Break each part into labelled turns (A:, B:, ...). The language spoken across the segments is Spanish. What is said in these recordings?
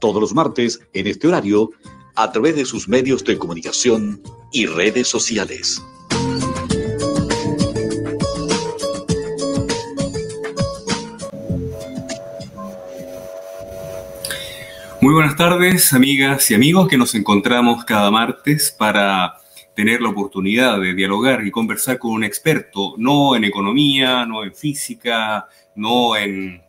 A: todos los martes en este horario a través de sus medios de comunicación y redes sociales.
B: Muy buenas tardes, amigas y amigos que nos encontramos cada martes para tener la oportunidad de dialogar y conversar con un experto, no en economía, no en física, no en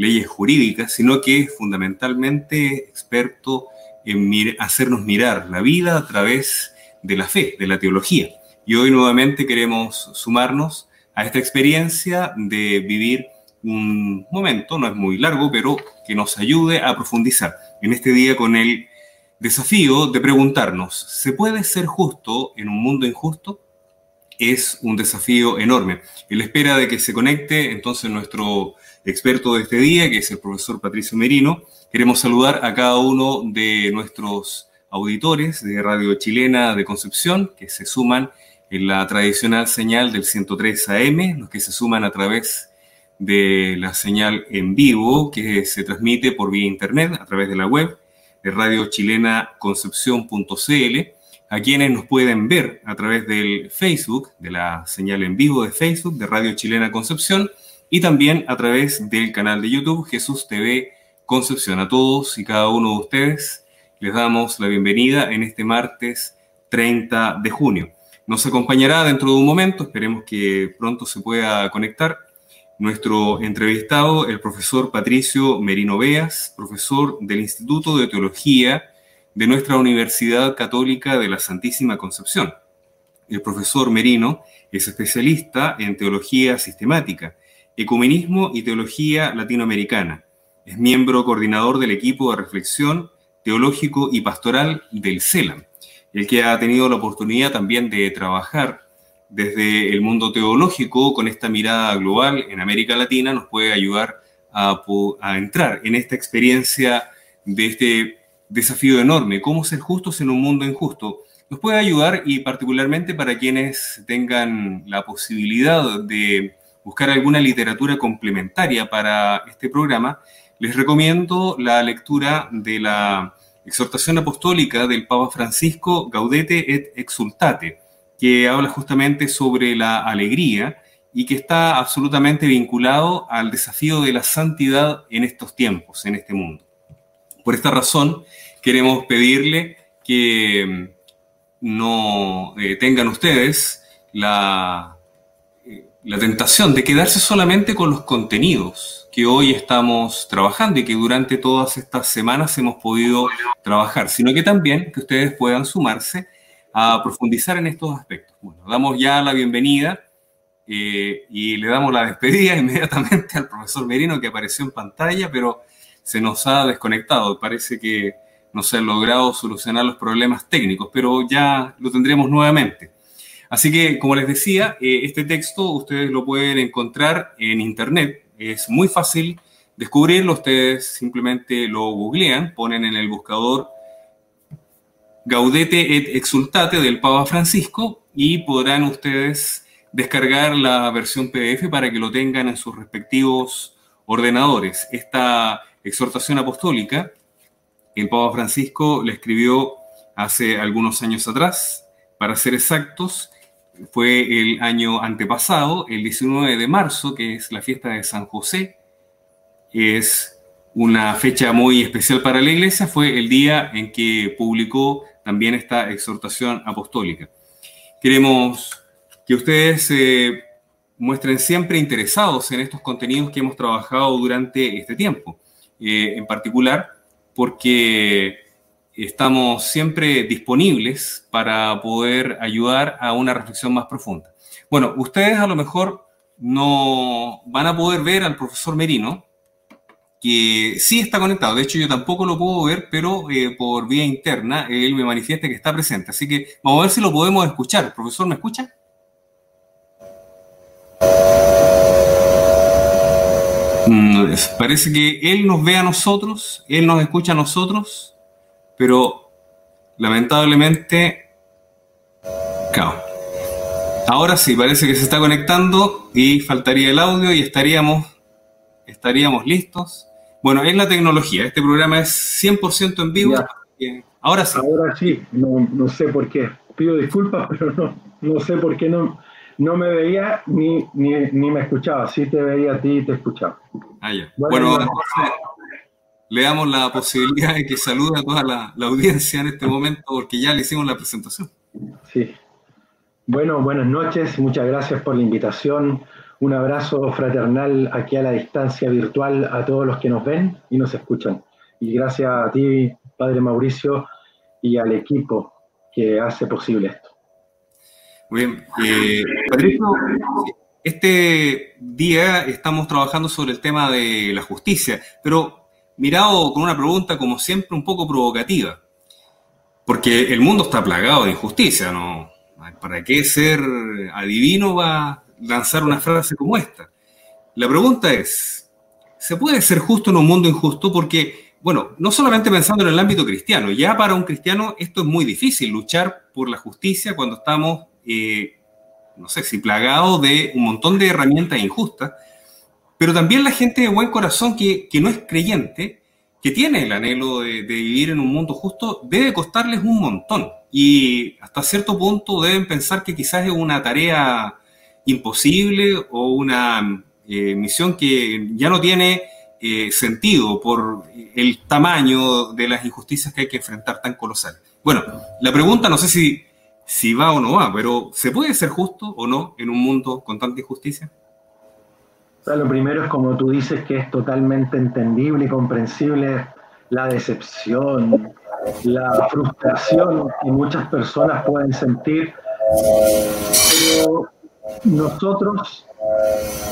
B: leyes jurídicas, sino que es fundamentalmente experto en hacernos mirar la vida a través de la fe, de la teología. Y hoy nuevamente queremos sumarnos a esta experiencia de vivir un momento, no es muy largo, pero que nos ayude a profundizar en este día con el desafío de preguntarnos, ¿se puede ser justo en un mundo injusto? Es un desafío enorme. Él espera de que se conecte entonces nuestro experto de este día, que es el profesor Patricio Merino. Queremos saludar a cada uno de nuestros auditores de Radio Chilena de Concepción, que se suman en la tradicional señal del 103 AM, los que se suman a través de la señal en vivo que se transmite por vía internet a través de la web de Radio Chilena Concepción.cl, a quienes nos pueden ver a través del Facebook, de la señal en vivo de Facebook de Radio Chilena Concepción, y también a través del canal de YouTube Jesús TV Concepción. A todos y cada uno de ustedes les damos la bienvenida en este martes 30 de junio. Nos acompañará dentro de un momento, esperemos que pronto se pueda conectar, nuestro entrevistado, el profesor Patricio Merino Beas, profesor del Instituto de Teología de nuestra Universidad Católica de la Santísima Concepción. El profesor Merino es especialista en teología sistemática Ecumenismo y Teología Latinoamericana. Es miembro coordinador del equipo de reflexión teológico y pastoral del CELAM, el que ha tenido la oportunidad también de trabajar desde el mundo teológico con esta mirada global en América Latina, nos puede ayudar a, entrar en esta experiencia de este desafío enorme, cómo ser justos en un mundo injusto. Nos puede ayudar y particularmente para quienes tengan la posibilidad de buscar alguna literatura complementaria para este programa, les recomiendo la lectura de la exhortación apostólica del Papa Francisco Gaudete et Exultate, que habla justamente sobre la alegría y que está absolutamente vinculado al desafío de la santidad en estos tiempos, en este mundo. Por esta razón, queremos pedirle que no eh, tengan ustedes la la tentación de quedarse solamente con los contenidos que hoy estamos trabajando y que durante todas estas semanas hemos podido trabajar, sino que también que ustedes puedan sumarse a profundizar en estos aspectos. Bueno, damos ya la bienvenida eh, y le damos la despedida inmediatamente al profesor Merino que apareció en pantalla, pero se nos ha desconectado. Parece que no se han logrado solucionar los problemas técnicos, pero ya lo tendremos nuevamente. Así que, como les decía, eh, este texto ustedes lo pueden encontrar en Internet. Es muy fácil descubrirlo. Ustedes simplemente lo googlean, ponen en el buscador Gaudete et Exultate del Papa Francisco y podrán ustedes descargar la versión PDF para que lo tengan en sus respectivos ordenadores. Esta exhortación apostólica, el Papa Francisco la escribió hace algunos años atrás, para ser exactos, fue el año antepasado, el 19 de marzo, que es la fiesta de San José. Es una fecha muy especial para la iglesia, fue el día en que publicó también esta exhortación apostólica. Queremos que ustedes se muestren siempre interesados en estos contenidos que hemos trabajado durante este tiempo, eh, en particular porque estamos siempre disponibles para poder ayudar a una reflexión más profunda. Bueno, ustedes a lo mejor no van a poder ver al profesor Merino, que sí está conectado. De hecho, yo tampoco lo puedo ver, pero eh, por vía interna él me manifiesta que está presente. Así que vamos a ver si lo podemos escuchar. ¿El profesor me escucha? Parece que él nos ve a nosotros, él nos escucha a nosotros, pero lamentablemente, claro. Ahora sí, parece que se está conectando y faltaría el audio y estaríamos, estaríamos listos Bueno, es la tecnología. Este programa es 100% en vivo. Ahora sí.
C: Ahora sí, no, no, sé por qué. Pido disculpas, pero no, no sé por qué no, no me veía ni, ni, ni, me escuchaba. Sí te veía a ti y te escuchaba.
B: Ah, ya. Bueno, le damos la posibilidad de que salude a toda la, la, audiencia en este momento porque ya le hicimos la presentación.
C: Sí. Bueno, buenas noches. Muchas gracias por la invitación. Un abrazo fraternal aquí a la distancia virtual a todos los que nos ven y nos escuchan. Y gracias a ti, Padre Mauricio, y al equipo que hace posible esto.
B: Muy bien. Eh, Patricio, este día estamos trabajando sobre el tema de la justicia, pero mirado con una pregunta, como siempre, un poco provocativa. Porque el mundo está plagado de injusticia, ¿no? ¿Para qué ser adivino va lanzar una frase como esta. La pregunta es, ¿se puede ser justo en un mundo injusto? Porque, bueno, no solamente pensando en el ámbito cristiano, ya para un cristiano esto es muy difícil, luchar por la justicia cuando estamos, eh, no sé si plagados de un montón de herramientas injustas, pero también la gente de buen corazón que, no es creyente, que tiene el anhelo de, de vivir en un mundo justo, debe costarles un montón. Y hasta cierto punto deben pensar que quizás es una tarea imposible o una eh, misión que ya no tiene eh, sentido por el tamaño de las injusticias que hay que enfrentar tan colosales. Bueno, la pregunta no sé si, si va o no va, pero ¿se puede ser justo o no en un mundo con tanta injusticia?
C: lo primero es como tú dices que es totalmente entendible y comprensible la decepción, la frustración que muchas personas pueden sentir, pero nosotros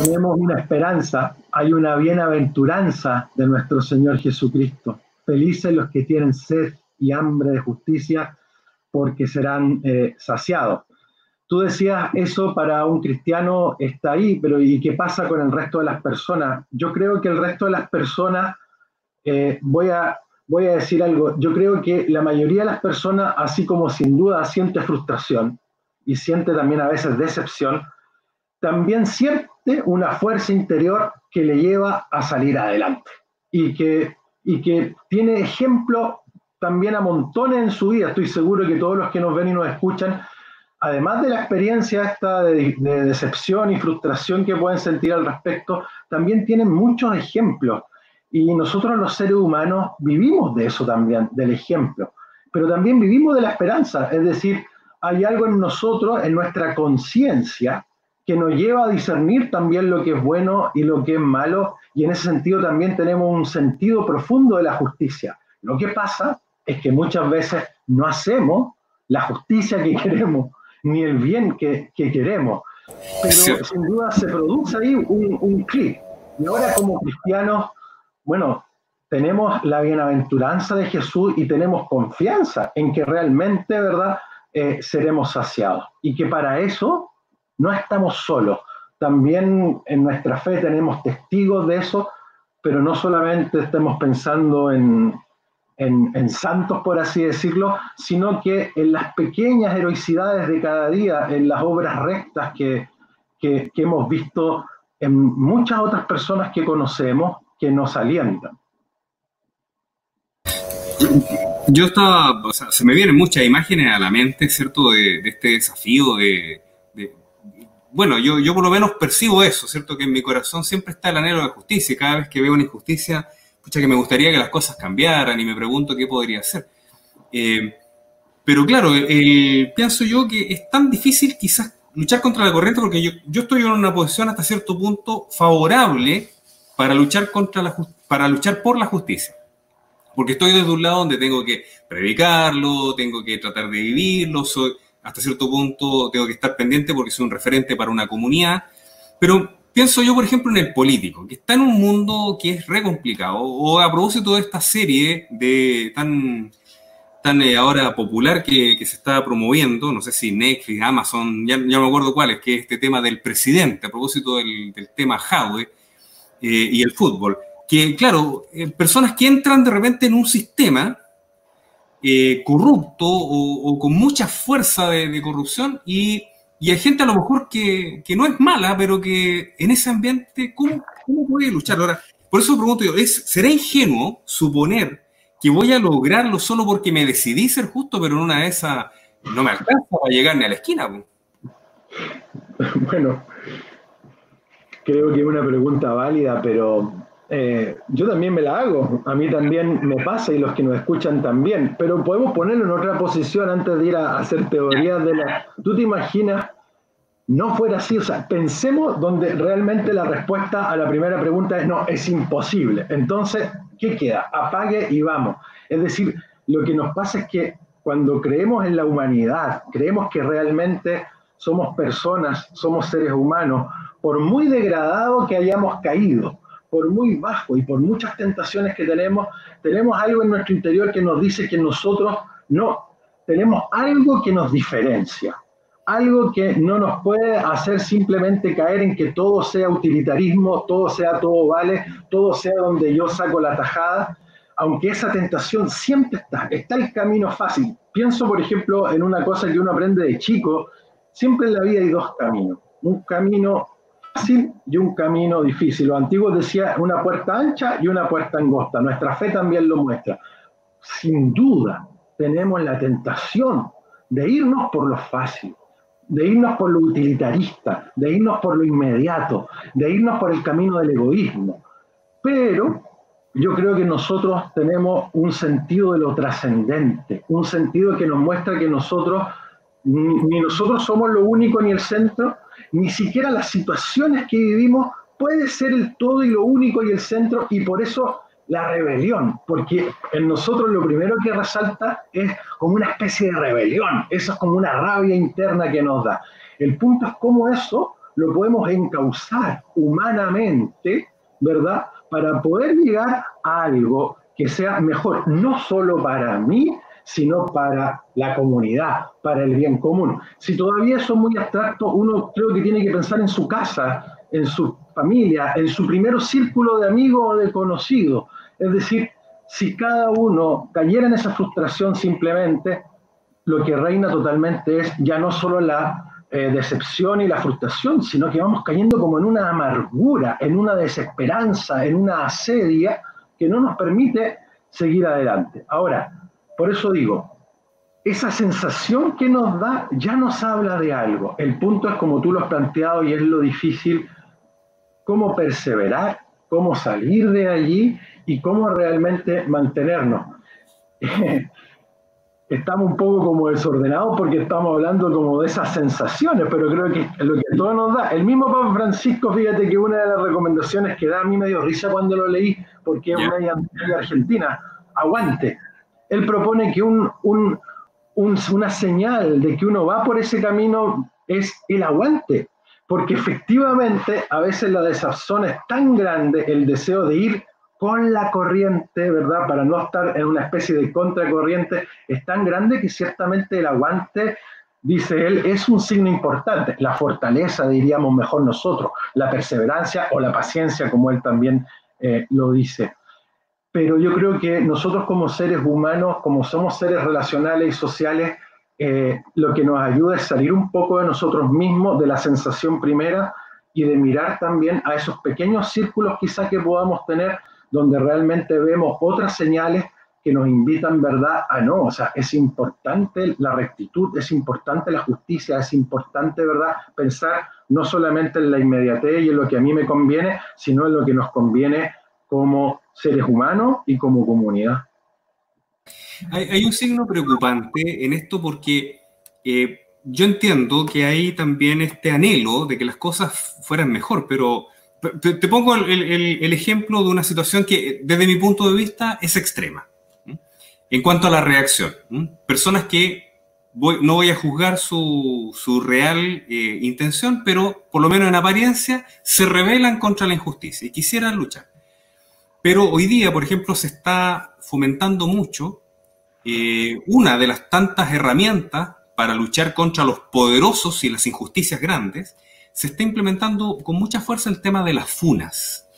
C: tenemos una esperanza, hay una bienaventuranza de nuestro Señor Jesucristo. Felices los que tienen sed y hambre de justicia, porque serán eh, saciados. Tú decías, eso para un cristiano está ahí, pero ¿y qué pasa con el resto de las personas? Yo creo que el resto de las personas, eh, voy, a, voy a decir algo, yo creo que la mayoría de las personas, así como sin duda siente frustración, y siente también a veces decepción, también siente una fuerza interior que le lleva a salir adelante y que, y que tiene ejemplo también a montones en su vida. Estoy seguro que todos los que nos ven y nos escuchan, además de la experiencia esta de, de decepción y frustración que pueden sentir al respecto, también tienen muchos ejemplos. Y nosotros los seres humanos vivimos de eso también, del ejemplo, pero también vivimos de la esperanza, es decir, hay algo en nosotros, en nuestra conciencia, que nos lleva a discernir también lo que es bueno y lo que es malo, y en ese sentido también tenemos un sentido profundo de la justicia. Lo que pasa es que muchas veces no hacemos la justicia que queremos, ni el bien que, queremos. Pero sin duda se produce ahí un, un clic. Y ahora como cristianos, bueno, tenemos la bienaventuranza de Jesús y tenemos confianza en que realmente, ¿verdad? Eh, seremos saciados. Y que para eso no estamos solos. También en nuestra fe tenemos testigos de eso, pero no solamente estemos pensando en, en, santos, por así decirlo, sino que en las pequeñas heroicidades de cada día, en las obras rectas que, que, hemos visto en muchas otras personas que conocemos que nos alientan.
B: Yo estaba, o sea, se me vienen muchas imágenes a la mente, ¿cierto? De, este desafío de, bueno, yo, yo por lo menos percibo eso, ¿cierto? Que en mi corazón siempre está el anhelo de justicia cada vez que veo una injusticia, escucha que me gustaría que las cosas cambiaran y me pregunto qué podría hacer. Eh, pero claro, pienso yo que es tan difícil quizás luchar contra la corriente porque yo, yo estoy en una posición hasta cierto punto favorable para luchar, contra la, para luchar por la justicia porque estoy desde un lado donde tengo que predicarlo, tengo que tratar de vivirlo, soy, hasta cierto punto tengo que estar pendiente porque soy un referente para una comunidad, pero pienso yo, por ejemplo, en el político, que está en un mundo que es re complicado, o a propósito de esta serie de tan, tan eh, ahora popular que, se está promoviendo, no sé si Netflix, Amazon, ya, no me acuerdo cuál es, que es este tema del presidente, a propósito del, tema Jaude eh, y el fútbol que, claro, eh, personas que entran de repente en un sistema eh, corrupto o, con mucha fuerza de, corrupción y, hay gente a lo mejor que, no es mala, pero que en ese ambiente, ¿cómo, puede luchar? Ahora, por eso pregunto yo, ¿es, ¿será ingenuo suponer que voy a lograrlo solo porque me decidí ser justo, pero en una de esas no me alcanza para llegar ni a la esquina?
C: Bueno, creo que es una pregunta válida, pero eh, yo también me la hago, a mí también me pasa y los que nos escuchan también, pero podemos ponerlo en otra posición antes de ir a hacer teorías de la... ¿Tú te imaginas no fuera así? O sea, pensemos donde realmente la respuesta a la primera pregunta es no, es imposible. Entonces, ¿qué queda? Apague y vamos. Es decir, lo que nos pasa es que cuando creemos en la humanidad, creemos que realmente somos personas, somos seres humanos, por muy degradado que hayamos caído, por muy bajo y por muchas tentaciones que tenemos, tenemos algo en nuestro interior que nos dice que nosotros no, tenemos algo que nos diferencia, algo que no nos puede hacer simplemente caer en que todo sea utilitarismo, todo sea todo vale, todo sea donde yo saco la tajada, aunque esa tentación siempre está, está el camino fácil. Pienso, por ejemplo, en una cosa que uno aprende de chico, siempre en la vida hay dos caminos, un camino y un camino difícil. Los antiguos decían una puerta ancha y una puerta angosta. Nuestra fe también lo muestra. Sin duda, tenemos la tentación de irnos por lo fácil, de irnos por lo utilitarista, de irnos por lo inmediato, de irnos por el camino del egoísmo. Pero yo creo que nosotros tenemos un sentido de lo trascendente, un sentido que nos muestra que nosotros, ni nosotros somos lo único ni el centro, ni siquiera las situaciones que vivimos puede ser el todo y lo único y el centro, y por eso la rebelión, porque en nosotros lo primero que resalta es como una especie de rebelión, eso es como una rabia interna que nos da. El punto es cómo eso lo podemos encauzar humanamente, ¿verdad? Para poder llegar a algo que sea mejor, no solo para mí, sino para la comunidad, para el bien común. Si todavía eso es muy abstracto, uno creo que tiene que pensar en su casa, en su familia, en su primer círculo de amigos o de conocidos. Es decir, si cada uno cayera en esa frustración simplemente, lo que reina totalmente es ya no solo la eh, decepción y la frustración, sino que vamos cayendo como en una amargura, en una desesperanza, en una asedia que no nos permite seguir adelante. Ahora, por eso digo, esa sensación que nos da ya nos habla de algo. El punto es como tú lo has planteado y es lo difícil, cómo perseverar, cómo salir de allí y cómo realmente mantenernos. estamos un poco como desordenados porque estamos hablando como de esas sensaciones, pero creo que lo que todo nos da, el mismo Papa Francisco, fíjate que una de las recomendaciones que da a mí me dio risa cuando lo leí, porque es una argentina, aguante, él propone que un, una señal de que uno va por ese camino es el aguante, porque efectivamente a veces la desazón es tan grande, el deseo de ir con la corriente, ¿verdad? Para no estar en una especie de contracorriente, es tan grande que ciertamente el aguante, dice él, es un signo importante. La fortaleza, diríamos mejor nosotros, la perseverancia o la paciencia, como él también eh, lo dice pero yo creo que nosotros como seres humanos, como somos seres relacionales y sociales, eh, lo que nos ayuda es salir un poco de nosotros mismos, de la sensación primera, y de mirar también a esos pequeños círculos quizás que podamos tener, donde realmente vemos otras señales que nos invitan, ¿verdad?, a no. O sea, es importante la rectitud, es importante la justicia, es importante, ¿verdad?, pensar no solamente en la inmediatez y en lo que a mí me conviene, sino en lo que nos conviene como seres humanos y como comunidad.
B: Hay, un signo preocupante en esto porque eh, yo entiendo que hay también este anhelo de que las cosas fueran mejor, pero te, pongo el, ejemplo de una situación que desde mi punto de vista es extrema. En cuanto a la reacción, personas que no voy a juzgar su, real eh, intención, pero por lo menos en apariencia se rebelan contra la injusticia y quisieran luchar. Pero hoy día, por ejemplo, se está fomentando mucho eh, una de las tantas herramientas para luchar contra los poderosos y las injusticias grandes, se está implementando con mucha fuerza el tema de las funas.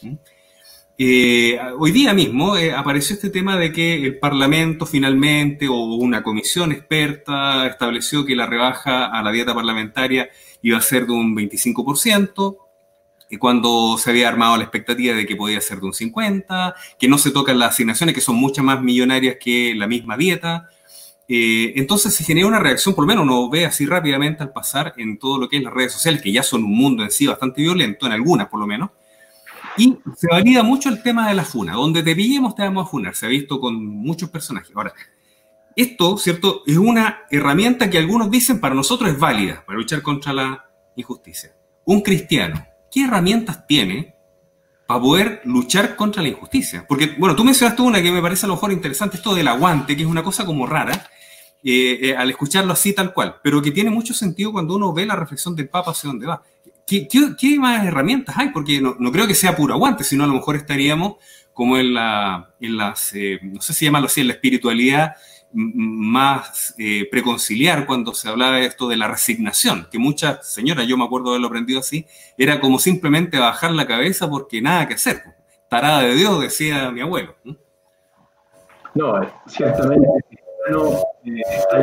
B: Eh, hoy día mismo eh, apareció este tema de que el Parlamento finalmente o una comisión experta estableció que la rebaja a la dieta parlamentaria iba a ser de un 25%, cuando se había armado la expectativa de que podía ser de un 50, que no se tocan las asignaciones, que son muchas más millonarias que la misma dieta. Eh, entonces se genera una reacción, por lo menos uno ve así rápidamente al pasar en todo lo que es las redes sociales, que ya son un mundo en sí bastante violento, en algunas por lo menos, y se valida mucho el tema de la funa. Donde te pillemos te vamos a funar. Se ha visto con muchos personajes. Ahora, esto, ¿cierto? Es una herramienta que algunos dicen para nosotros es válida para luchar contra la injusticia. Un cristiano, ¿qué herramientas tiene para poder luchar contra la injusticia? Porque, bueno, tú mencionaste una que me parece a lo mejor interesante, esto del aguante, que es una cosa como rara, eh, eh, al escucharlo así tal cual, pero que tiene mucho sentido cuando uno ve la reflexión del Papa hacia dónde va. ¿Qué, más herramientas hay? Porque no, creo que sea puro aguante, sino a lo mejor estaríamos como en, la, en las, eh, no sé si llamarlo así, en la espiritualidad más preconciliar cuando se hablaba de esto de la resignación, que muchas señoras, yo me acuerdo de haberlo aprendido así, era como simplemente bajar la cabeza porque nada que hacer. Tarada de Dios, decía mi abuelo.
C: No, ciertamente no eh, está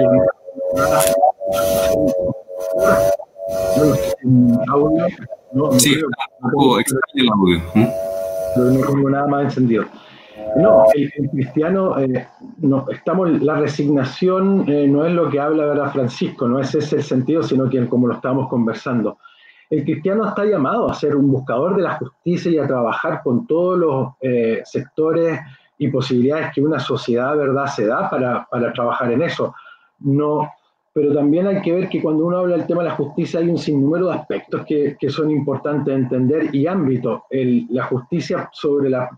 C: audio. No, sí, no, el audio. No tengo nada más encendido. No, el, cristiano, eh, no, estamos, la resignación eh, no es lo que habla ¿verdad, Francisco, no es ese el sentido, sino que como lo estamos conversando. El cristiano está llamado a ser un buscador de la justicia y a trabajar con todos los eh, sectores y posibilidades que una sociedad, ¿verdad?, se da para, para trabajar en eso. No, pero también hay que ver que cuando uno habla del tema de la justicia hay un sinnúmero de aspectos que, que son importantes entender y ámbito. El, la justicia sobre la,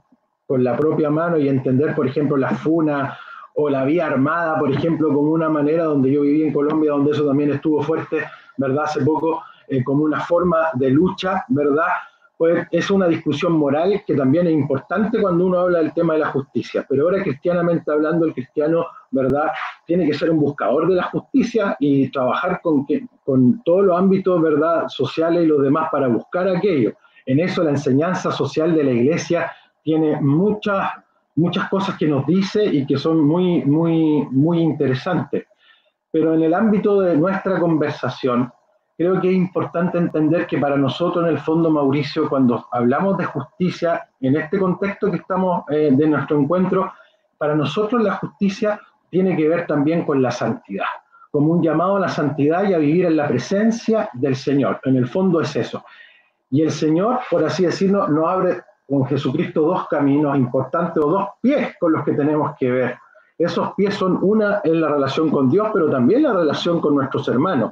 C: con la propia mano y entender, por ejemplo, la FUNA o la vía armada, por ejemplo, como una manera donde yo viví en Colombia, donde eso también estuvo fuerte, ¿verdad? Hace poco, eh, como una forma de lucha, ¿verdad? pues es una discusión moral que también es importante cuando uno habla del tema de la justicia. Pero ahora cristianamente hablando, el cristiano, ¿verdad?, tiene que ser un buscador de la justicia y trabajar con, con todos los ámbitos, ¿verdad?, sociales y los demás para buscar aquello. En eso la enseñanza social de la iglesia tiene muchas, muchas cosas que nos dice y que son muy, muy, muy interesantes. Pero en el ámbito de nuestra conversación, creo que es importante entender que para nosotros, en el fondo, Mauricio, cuando hablamos de justicia, en este contexto que estamos eh, de nuestro encuentro, para nosotros la justicia tiene que ver también con la santidad, como un llamado a la santidad y a vivir en la presencia del Señor. En el fondo es eso. Y el Señor, por así decirlo, nos abre con Jesucristo dos caminos importantes o dos pies con los que tenemos que ver. Esos pies son una en la relación con Dios, pero también la relación con nuestros hermanos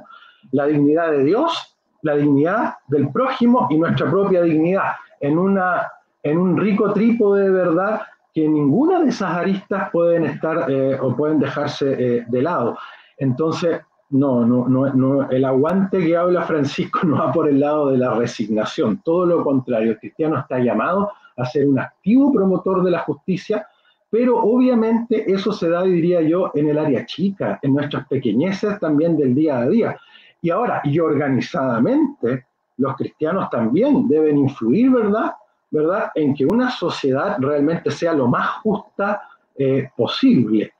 C: la dignidad de Dios, la dignidad del prójimo y nuestra propia dignidad, en, una, en un rico trípode de verdad que ninguna de esas aristas pueden estar eh, o pueden dejarse eh, de lado. Entonces, no, no, no, no, el aguante que habla Francisco no va por el lado de la resignación, todo lo contrario, el cristiano está llamado a ser un activo promotor de la justicia, pero obviamente eso se da, diría yo, en el área chica, en nuestras pequeñeces también del día a día. Y ahora, y organizadamente, los cristianos también deben influir, ¿verdad? ¿verdad? En que una sociedad realmente sea lo más justa eh, posible.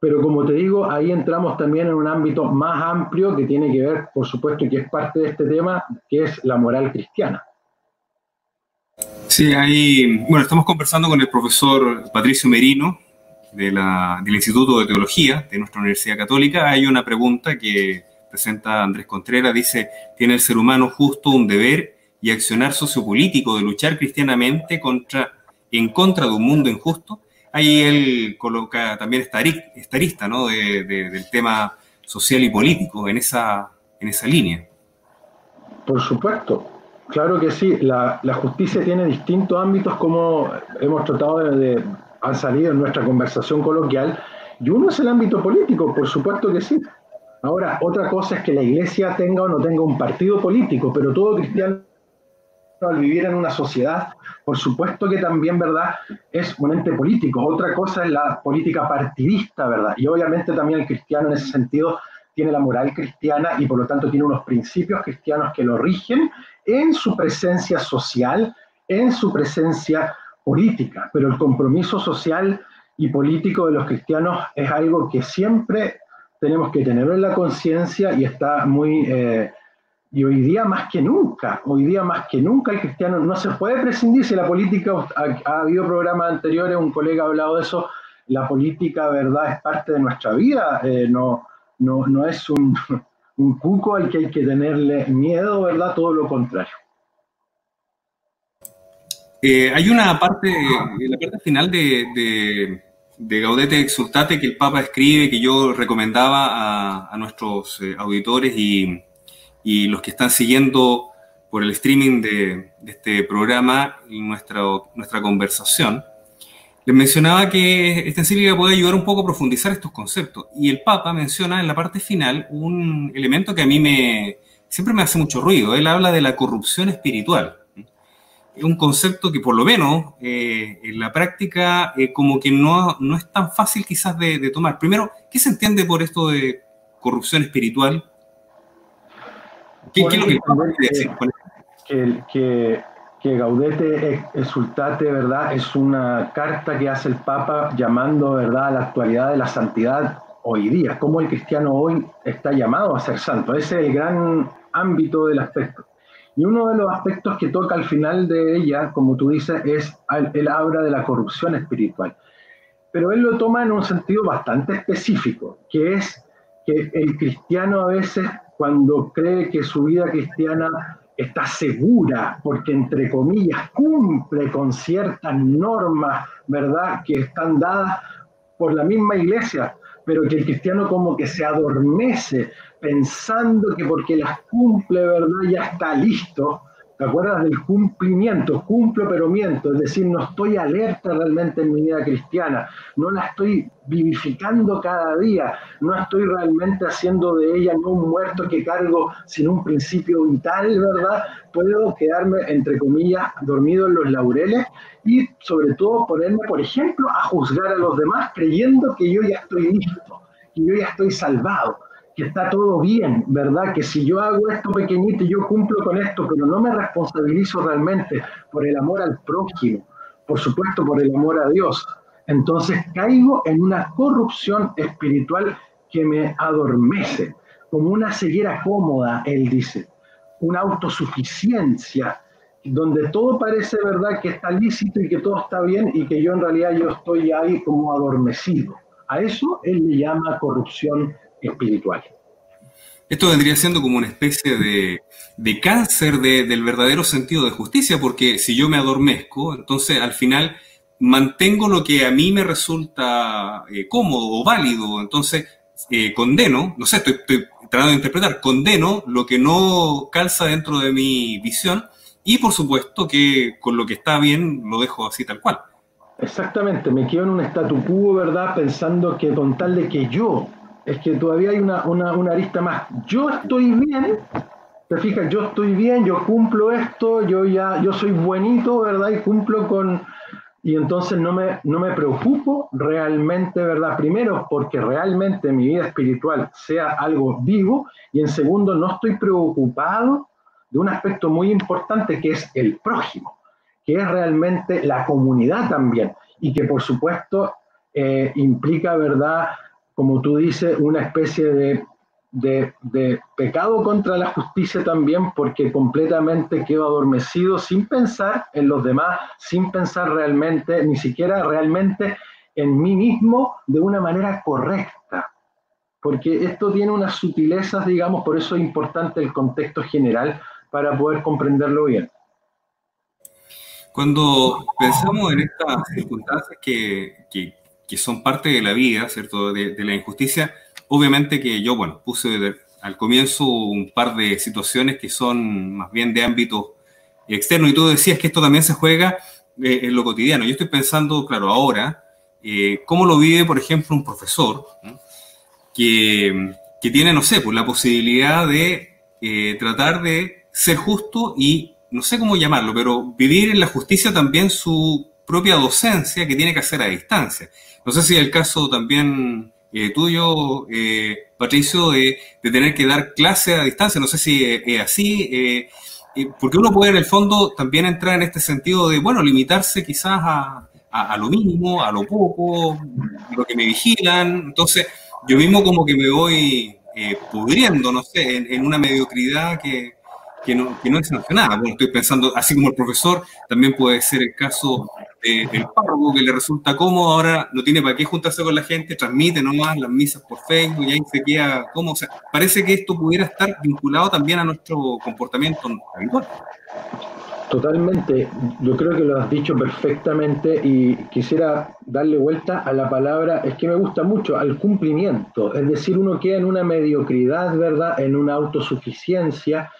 C: Pero como te digo, ahí entramos también en un ámbito más amplio que tiene que ver, por supuesto, y que es parte de este tema, que es la moral cristiana.
B: Sí, ahí, bueno, estamos conversando con el profesor Patricio Merino del Instituto de Teología de nuestra Universidad Católica. Hay una pregunta que presenta Andrés Contreras, dice, tiene el ser humano justo un deber y accionar sociopolítico de luchar cristianamente contra, en contra de un mundo injusto. Ahí él coloca también esta, arista ¿no? del tema social y político en esa, en esa línea.
C: Por supuesto, claro que sí. La, justicia tiene distintos ámbitos como hemos tratado de, de, han salido en nuestra conversación coloquial, y uno es el ámbito político, por supuesto que sí. Ahora, otra cosa es que la iglesia tenga o no tenga un partido político, pero todo cristiano al vivir en una sociedad, por supuesto que también, ¿verdad?, es un ente político. Otra cosa es la política partidista, ¿verdad? Y obviamente también el cristiano en ese sentido tiene la moral cristiana y por lo tanto tiene unos principios cristianos que lo rigen en su presencia social, en su presencia política. Pero el compromiso social y político de los cristianos es algo que siempre tenemos que tenerlo en la conciencia y está muy, eh, Y hoy día más que nunca, hoy día más que nunca el cristiano no se puede prescindir si la política, ha, habido programas anteriores, un colega ha hablado de eso, la política, ¿verdad?, es parte de nuestra vida, eh, no, no, no, es un, un cuco al que hay que tenerle miedo, ¿verdad? Todo lo contrario.
B: Eh, hay una parte, la parte final de, de, Gaudete Exultate que el Papa escribe, que yo recomendaba a, nuestros eh, auditores y, y, los que están siguiendo por el streaming de, este programa y nuestra, nuestra conversación. Les mencionaba que esta encíclica puede ayudar un poco a profundizar estos conceptos. Y el Papa menciona en la parte final un elemento que a mí me, siempre me hace mucho ruido. Él habla de la corrupción espiritual es un concepto que por lo menos eh, en la práctica eh, como que no, no, es tan fácil quizás de, tomar. Primero, ¿qué se entiende por esto de corrupción espiritual?
C: ¿Qué, es lo que, que, que, que Gaudete Exultate, ¿verdad? Es una carta que hace el Papa llamando, ¿verdad?, a la actualidad de la santidad hoy día, cómo el cristiano hoy está llamado a ser santo. Ese es el gran ámbito del aspecto. Y uno de los aspectos que toca al final de ella, como tú dices, es el habla de la corrupción espiritual. Pero él lo toma en un sentido bastante específico, que es que el cristiano a veces cuando cree que su vida cristiana está segura, porque entre comillas cumple con ciertas normas, ¿verdad?, que están dadas por la misma iglesia, pero que el cristiano como que se adormece pensando que porque las cumple, ¿verdad? Ya está listo. ¿Te acuerdas del cumplimiento? Cumplo pero miento, es decir, no estoy alerta realmente en mi vida cristiana, no la estoy vivificando cada día, no estoy realmente haciendo de ella no un muerto que cargo sin un principio vital, ¿verdad? Puedo quedarme, entre comillas, dormido en los laureles y sobre todo ponerme, por ejemplo, a juzgar a los demás creyendo que yo ya estoy listo, que yo ya estoy salvado que está todo bien, ¿verdad? Que si yo hago esto pequeñito y yo cumplo con esto, pero no me responsabilizo realmente por el amor al prójimo, por supuesto por el amor a Dios, entonces caigo en una corrupción espiritual que me adormece, como una ceguera cómoda, él dice, una autosuficiencia, donde todo parece verdad que está lícito y que todo está bien y que yo en realidad yo estoy ahí como adormecido. A eso él le llama corrupción espiritual.
B: Esto vendría siendo como una especie de, cáncer del verdadero sentido de justicia, porque si yo me adormezco, entonces al final mantengo lo que a mí me resulta eh, cómodo o válido, entonces eh, condeno, no sé, estoy, estoy, tratando de interpretar, condeno lo que no calza dentro de mi visión y por supuesto que con lo que está bien lo dejo así tal cual.
C: Exactamente, me quedo en un statu quo, ¿verdad? Pensando que con tal de que yo es que todavía hay una, una, arista más. Yo estoy bien, te fijas, yo estoy bien, yo cumplo esto, yo ya, yo soy buenito, ¿verdad? Y cumplo con, y entonces no me, no me preocupo realmente, ¿verdad? Primero, porque realmente mi vida espiritual sea algo vivo, y en segundo, no estoy preocupado de un aspecto muy importante que es el prójimo, que es realmente la comunidad también, y que por supuesto eh, implica, ¿verdad? Como tú dices, una especie de, de, pecado contra la justicia también, porque completamente quedo adormecido sin pensar en los demás, sin pensar realmente, ni siquiera realmente en mí mismo de una manera correcta. Porque esto tiene unas sutilezas, digamos, por eso es importante el contexto general para poder comprenderlo bien.
B: Cuando pensamos en estas circunstancias que, que, que son parte de la vida, ¿cierto? De, la injusticia. Obviamente que yo, bueno, puse al comienzo un par de situaciones que son más bien de ámbito externo y tú decías que esto también se juega eh, en lo cotidiano. Yo estoy pensando, claro, ahora, eh, cómo lo vive, por ejemplo, un profesor que, que, tiene, no sé, pues la posibilidad de eh, tratar de ser justo y, no sé cómo llamarlo, pero vivir en la justicia también su propia docencia que tiene que hacer a distancia. No sé si el caso también eh, tuyo, eh, Patricio, de, tener que dar clase a distancia, no sé si es así, eh, porque uno puede en el fondo también entrar en este sentido de, bueno, limitarse quizás a, lo mínimo, a lo poco, lo que me vigilan, entonces yo mismo como que me voy pudriendo, no sé, en, una mediocridad que, que no, es. Bueno, estoy pensando, así como el profesor, también puede ser el caso del párroco que le resulta cómodo, ahora no tiene para qué juntarse con la gente, transmite nomás las misas por Facebook y ahí se queda cómodo. O sea, parece que esto pudiera estar vinculado también a nuestro comportamiento habitual.
C: Totalmente, yo creo que lo has dicho perfectamente y quisiera darle vuelta a la palabra, es que me gusta mucho, al cumplimiento, es decir, uno queda en una mediocridad, ¿verdad? En una autosuficiencia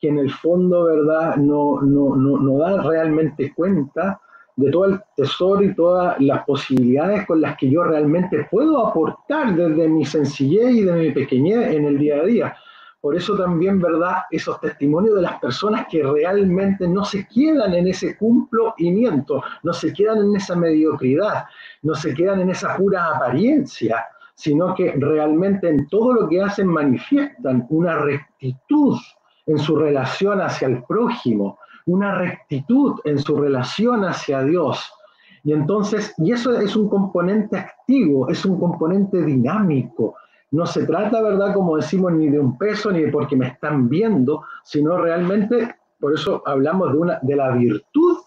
C: que en el fondo, ¿verdad? No, no, no, no da realmente cuenta de todo el tesoro y todas las posibilidades con las que yo realmente puedo aportar desde mi sencillez y de mi pequeñez en el día a día. Por eso también, ¿verdad? Esos testimonios de las personas que realmente no se quedan en ese cumplimiento, no se quedan en esa mediocridad, no se quedan en esa pura apariencia, sino que realmente en todo lo que hacen manifiestan una rectitud en su relación hacia el prójimo, una rectitud en su relación hacia Dios. Y entonces, y eso es un componente activo, es un componente dinámico, no se trata, ¿verdad? Como decimos, ni de un peso, ni de porque me están viendo, sino realmente, por eso hablamos de, una, de la virtud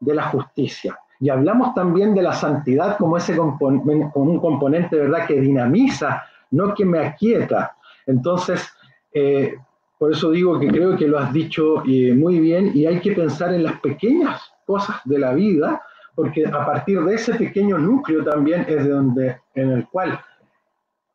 C: de la justicia. Y hablamos también de la santidad como, ese como un componente, ¿verdad?, que dinamiza, no que me aquieta. Entonces, eh, por eso digo que creo que lo has dicho eh, muy bien y hay que pensar en las pequeñas cosas de la vida, porque a partir de ese pequeño núcleo también es de donde, en el cual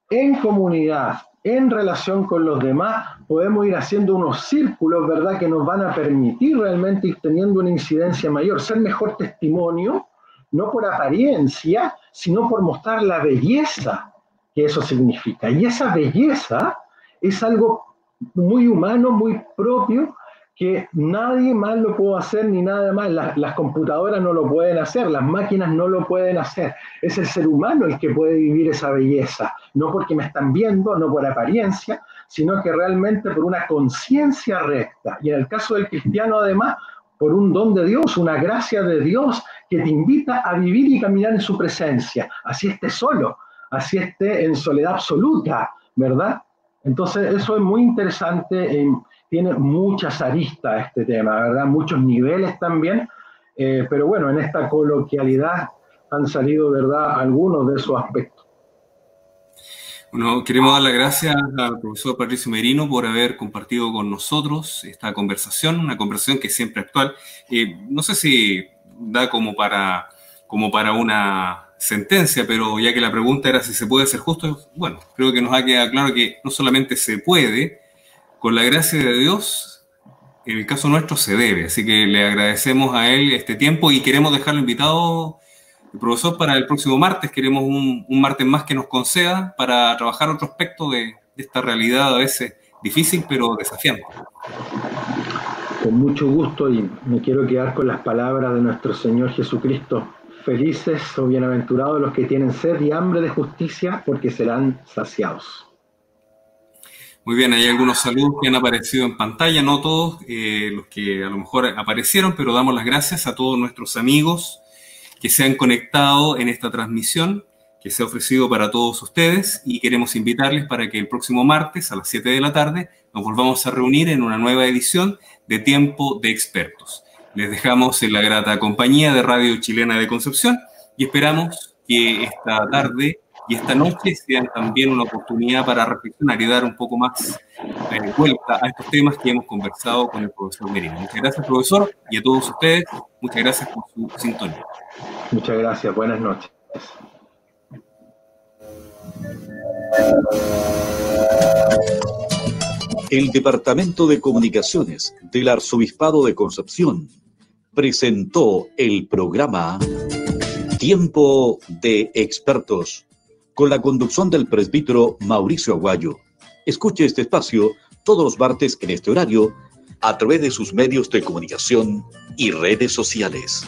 C: en comunidad, en relación con los demás, podemos ir haciendo unos círculos, ¿verdad?, que nos van a permitir realmente ir teniendo una incidencia mayor, ser mejor testimonio, no por apariencia, sino por mostrar la belleza que eso significa. Y esa belleza es algo muy humano, muy propio que nadie más lo puede hacer ni nada más. Las, computadoras no lo pueden hacer, las máquinas no lo pueden hacer. Es el ser humano el que puede vivir esa belleza, no porque me están viendo, no por apariencia, sino que realmente por una conciencia recta. Y en el caso del cristiano, además, por un don de Dios, una gracia de Dios que te invita a vivir y caminar en su presencia. Así esté solo, así esté en soledad absoluta, ¿verdad? Entonces, eso es muy interesante tiene muchas aristas este tema, ¿verdad? Muchos niveles también, eh, pero bueno, en esta coloquialidad han salido, ¿verdad?, algunos de esos aspectos.
B: Bueno, queremos dar las gracias al profesor Patricio Merino por haber compartido con nosotros esta conversación, una conversación que es siempre actual. Eh, no sé si da como para, como para una sentencia, pero ya que la pregunta era si se puede ser justo, bueno, creo que nos ha quedado claro que no solamente se puede, con la gracia de Dios, en el caso nuestro se debe. Así que le agradecemos a él este tiempo y queremos dejarlo invitado, el profesor, para el próximo martes. Queremos un, martes más que nos conceda para trabajar otro aspecto de, esta realidad a veces difícil, pero desafiante.
C: Con mucho gusto y me quiero quedar con las palabras de nuestro Señor Jesucristo. Felices o bienaventurados los que tienen sed y hambre de justicia, porque serán saciados.
B: Muy bien, hay algunos saludos que han aparecido en pantalla, no todos eh, los que a lo mejor aparecieron, pero damos las gracias a todos nuestros amigos que se han conectado en esta transmisión que se ha ofrecido para todos ustedes y queremos invitarles para que el próximo martes a las 7 de la tarde nos volvamos a reunir en una nueva edición de Tiempo de Expertos. Les dejamos en la grata compañía de Radio Chilena de Concepción y esperamos que esta tarde y esta noche sean también una oportunidad para reflexionar y dar un poco más eh, vuelta a estos temas que hemos conversado con el profesor Merino. Muchas gracias, profesor, y a todos ustedes, muchas gracias por su sintonía.
C: Muchas gracias, buenas noches.
A: El Departamento de Comunicaciones del Arzobispado de Concepción presentó el programa Tiempo de Expertos con la conducción del presbítero Mauricio Aguayo. Escuche este espacio todos los martes en este horario a través de sus medios de comunicación y redes sociales.